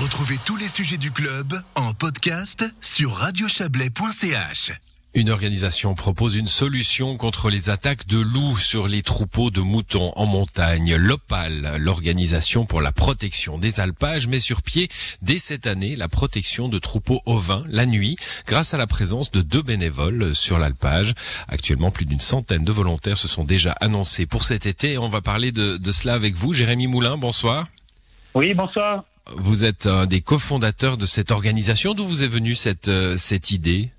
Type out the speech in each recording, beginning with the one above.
Retrouvez tous les sujets du club en podcast sur radiochablais.ch. Une organisation propose une solution contre les attaques de loups sur les troupeaux de moutons en montagne. L'OPAL, l'organisation pour la protection des alpages, met sur pied dès cette année la protection de troupeaux ovins la nuit grâce à la présence de deux bénévoles sur l'alpage. Actuellement, plus d'une centaine de volontaires se sont déjà annoncés pour cet été. On va parler de, de cela avec vous. Jérémy Moulin, bonsoir. Oui, bonsoir. Vous êtes un des cofondateurs de cette organisation. D'où vous est venue cette, euh, cette idée?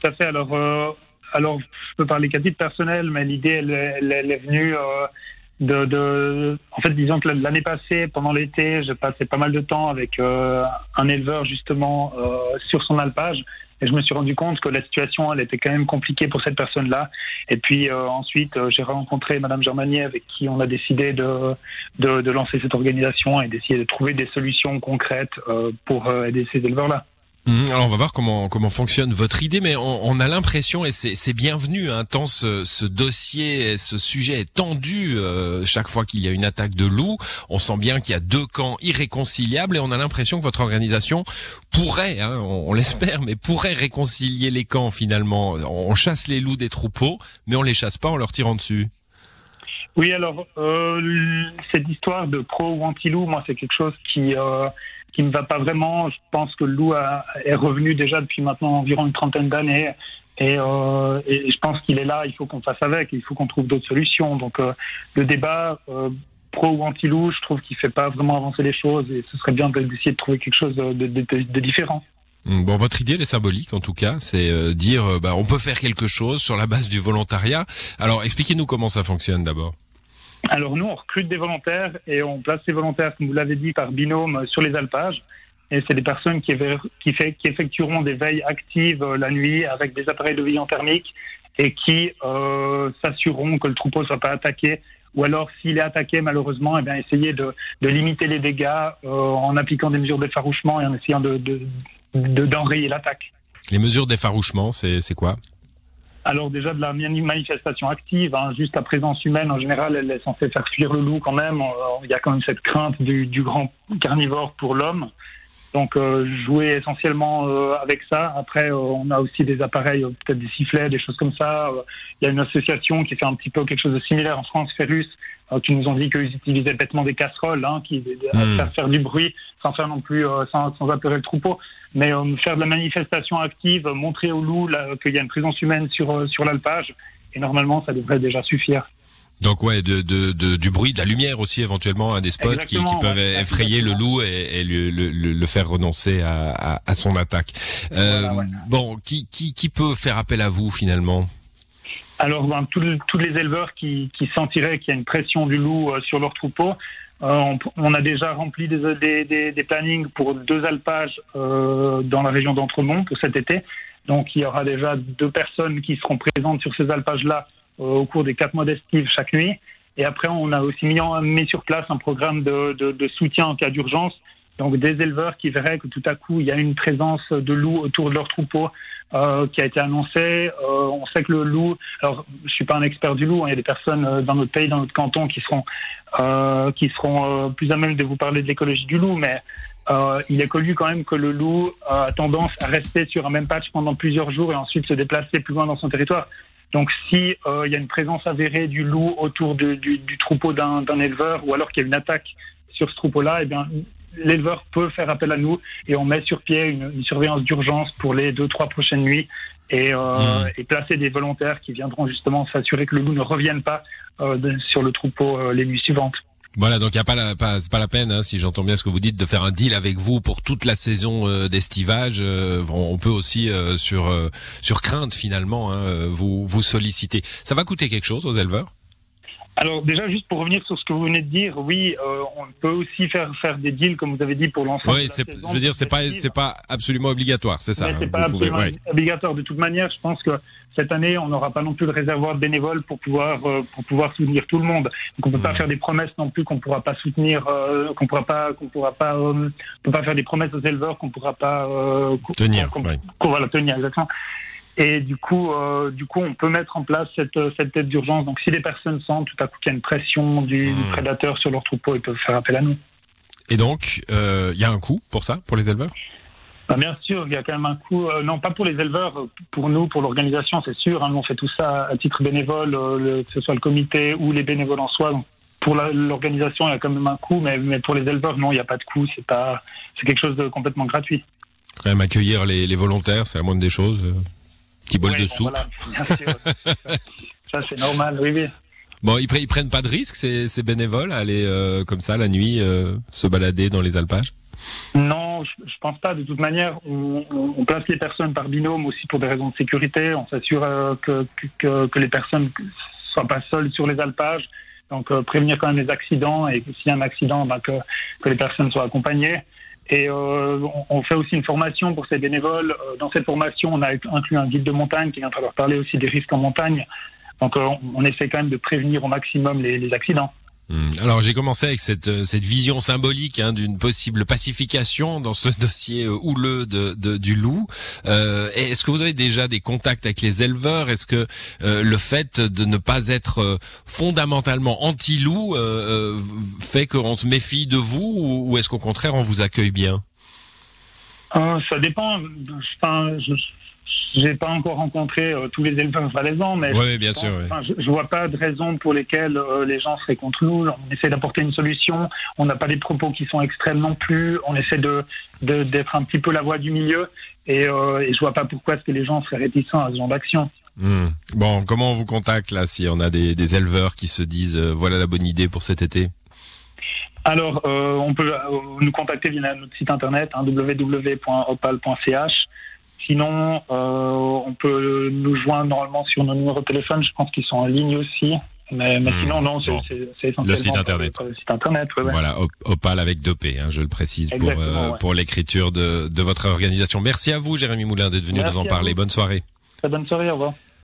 Tout à fait. Alors, euh, alors, je peux parler qu'à titre personnel, mais l'idée, elle, est venue euh, de, En fait, disons que l'année passée, pendant l'été, j'ai passé pas mal de temps avec euh, un éleveur, justement, sur son alpage. Et je me suis rendu compte que la situation, elle était quand même compliquée pour cette personne-là. Et puis euh, ensuite, euh, j'ai rencontré Madame Germanier, avec qui on a décidé de, de, de lancer cette organisation et d'essayer de trouver des solutions concrètes euh, pour euh, aider ces éleveurs-là. Mhm, Alors on va voir comment comment fonctionne votre idée, mais on, on a l'impression et c'est bienvenu, hein, tant ce, ce dossier, ce sujet est tendu euh, chaque fois qu'il y a une attaque de loup. On sent bien qu'il y a deux camps irréconciliables et on a l'impression que votre organisation pourrait, hein, on, on l'espère, mais pourrait réconcilier les camps finalement. On chasse les loups des troupeaux, mais on les chasse pas en leur tirant dessus. Oui, alors euh, cette histoire de pro ou anti-loup, moi, c'est quelque chose qui euh, qui ne va pas vraiment. Je pense que le loup est revenu déjà depuis maintenant environ une trentaine d'années. Et, euh, et je pense qu'il est là, il faut qu'on fasse avec, il faut qu'on trouve d'autres solutions. Donc euh, le débat euh, pro ou anti-loup, je trouve qu'il fait pas vraiment avancer les choses et ce serait bien d'essayer de trouver quelque chose de, différent. Mm, Bon, votre idée elle est symbolique en tout cas, c'est dire euh, bah, on peut faire quelque chose sur la base du volontariat. Alors expliquez-nous comment ça fonctionne d'abord. Alors nous, on recrute des volontaires et on place ces volontaires, comme vous l'avez dit, par binôme euh, sur les alpages. Et c'est des personnes qui, effectueront des veilles actives euh, la nuit avec des appareils de vision thermique et qui euh, s'assureront que le troupeau ne soit pas attaqué. Ou alors, s'il est attaqué, malheureusement, eh bien, essayer de, limiter les dégâts en appliquant des mesures d'effarouchement et en essayant de, de, de- d'enrayer l'attaque. Les mesures d'effarouchement, c'est quoi? Alors déjà de la mani- manifestation active, hein, juste la présence humaine en général, elle est censée faire fuir le loup quand même. Euh, Il y a quand même cette crainte du, du grand carnivore pour l'homme. Donc euh, jouer essentiellement euh, avec ça. Après, euh, on a aussi des appareils, euh, peut-être des sifflets, des choses comme ça. Euh, Il y a une association qui fait un petit peu quelque chose de similaire en France, Ferus, euh, qui nous ont dit qu'ils utilisaient bêtement des casseroles, hein, qui Hmm. faire faire du bruit sans faire non plus, euh, sans, sans apeurer le troupeau. Mais euh, faire de la manifestation active, montrer au loup là, qu'il y a une présence humaine sur, euh, sur l'alpage, et normalement, ça devrait déjà suffire. Donc ouais, de, de, de- du bruit, de la lumière aussi éventuellement, hein, des spots qui, peuvent ouais, effrayer le loup et, et le, le, le- le faire renoncer à, à, à son attaque. Euh, Voilà, ouais. Bon, qui, qui, qui peut faire appel à vous finalement? Alors, ben, tous les- éleveurs qui, qui sentiraient qu'il y a une pression du loup euh, sur leur troupeau, euh, on, on a déjà rempli des, des, des, des plannings pour deux alpages euh, dans la région d'Entremont pour cet été. Donc, il y aura déjà deux personnes qui seront présentes sur ces alpages-là au cours des quatre mois d'estive chaque nuit. Et après, on a aussi mis, en, mis sur place un programme de, de, soutien en cas d'urgence. Donc, des éleveurs qui verraient que tout à coup, il y a une présence de loup autour de leur troupeau euh, qui a été annoncée. Euh, on sait que le loup, alors je suis pas un expert du loup, hein, il y a des personnes euh, dans notre pays, dans notre canton qui seront, euh, qui seront euh, plus à même de vous parler de l'écologie du loup, mais euh, il est connu quand même que le loup a tendance à rester sur un même patch pendant plusieurs jours et ensuite se déplacer plus loin dans son territoire. Donc si euh, il y a une présence avérée du loup autour de- du, du troupeau d'un d'un éleveur ou alors qu'il y a une attaque sur ce troupeau-là, eh bien l'éleveur peut faire appel à nous et on met sur pied une, une surveillance d'urgence pour les deux trois prochaines nuits et, euh, Mhm. et placer des volontaires qui viendront justement s'assurer que le loup ne revienne pas euh, de- sur le troupeau euh, les nuits suivantes. Voilà, donc il y a pas la, pas, c'est pas la peine, hein, si j'entends bien ce que vous dites, de faire un deal avec vous pour toute la saison euh, d'estivage. Euh, on peut aussi euh, sur euh, sur crainte finalement hein, euh, vous vous solliciter. Ça va coûter quelque chose aux éleveurs? Alors déjà, juste pour revenir sur ce que vous venez de dire, oui, euh, on peut aussi faire faire des deals, comme vous avez dit, pour l'ensemble. Oui, c'est, je veux dire, c'est pas c'est pas absolument obligatoire, c'est ça. Mais hein, c'est pas pouvez- absolument ouais. obligatoire de toute manière. Je pense que cette année, on n'aura pas non plus le réservoir de bénévoles pour pouvoir euh, pour pouvoir soutenir tout le monde. Donc on peut pas faire des promesses non plus qu'on pourra pas soutenir, euh, qu'on pourra pas qu'on pourra pas euh, on peut pas faire des promesses aux éleveurs qu'on pourra pas euh, Tenir, qu'on- ouais. qu'on va la tenir exactement. Et du coup, euh, du coup, on peut mettre en place cette, cette tête d'urgence. Donc, si les personnes sentent tout à coup qu'il y a une pression du, du Mhm. prédateur sur leur troupeau, ils peuvent faire appel à nous. Et donc, il y a un coût pour ça, pour les éleveurs? Bah, bien sûr, il y a quand même un coût, non pas pour les éleveurs, pour nous, pour l'organisation, c'est sûr, hein, on fait tout ça à titre bénévole, que ce soit le comité ou les bénévoles en soi, pour l'organisation, il y a quand même un coût, mais, mais pour les éleveurs, non, il n'y a pas de coût. C'est quelque chose de complètement gratuit. Quand même accueillir les, les volontaires, c'est la moindre des choses. Euh, petit bol de soupe. Voilà, bien sûr. ça, c'est normal, oui, oui. Bon, ils, ils, prennent pas de risques, ces, ces bénévoles, à aller euh, comme ça la nuit euh, se balader dans les alpages? Non, je, je, pense pas. De toute manière, on, on, place les personnes par binôme aussi pour des raisons de sécurité. On s'assure que, que, que, les personnes soient pas seules sur les alpages. Donc euh, prévenir quand même les accidents et s'il y a un accident, bah, que, que, les personnes soient accompagnées. Et euh, on, fait aussi une formation pour ces bénévoles. Euh, dans cette formation, on a inclus un guide de montagne qui vient leur parler aussi des risques en montagne. Donc on, on, essaie quand même de prévenir au maximum les accidents. Hmm. Alors j'ai commencé avec cette euh, cette vision symbolique hein, d'une possible pacification dans ce dossier euh, houleux de, de, du loup. Euh, Est-ce que vous avez déjà des contacts avec les éleveurs? Est-ce que euh, le fait de ne pas être euh, fondamentalement anti-loup euh, fait qu'on se méfie de vous ou, ou est-ce qu'au contraire on vous accueille bien? Ça dépend. Je j'ai pas encore rencontré euh, tous les éleveurs valaisans, mais bien sûr, je, je, vois pas de raison pour lesquelles euh, les gens seraient contre nous. On essaie d'apporter une solution. On n'a pas des propos qui sont extrêmes non plus. On essaie de d'être un petit peu la voix du milieu, et, euh, et je vois pas pourquoi est-ce que les gens seraient réticents à ce genre d'action. Mmh. Bon, comment on vous contacte là si on a des, des éleveurs qui se disent euh, voilà la bonne idée pour cet été? Alors, on peut nous contacter via notre site internet hein, www.opal.ch Sinon, euh, on peut nous joindre normalement sur nos numéros de téléphone. Je pense qu'ils sont en ligne aussi. Mais, mais mmh, sinon, non, c'est bon. essentiellement le site internet. Le site internet ouais, voilà, Opal avec deux P, hein, je le précise pour, euh, ouais. pour l'écriture de, de votre organisation. Merci à vous, Jérémy Moulin, d'être venu Merci nous en parler. Bonne soirée. Bonne soirée, au revoir.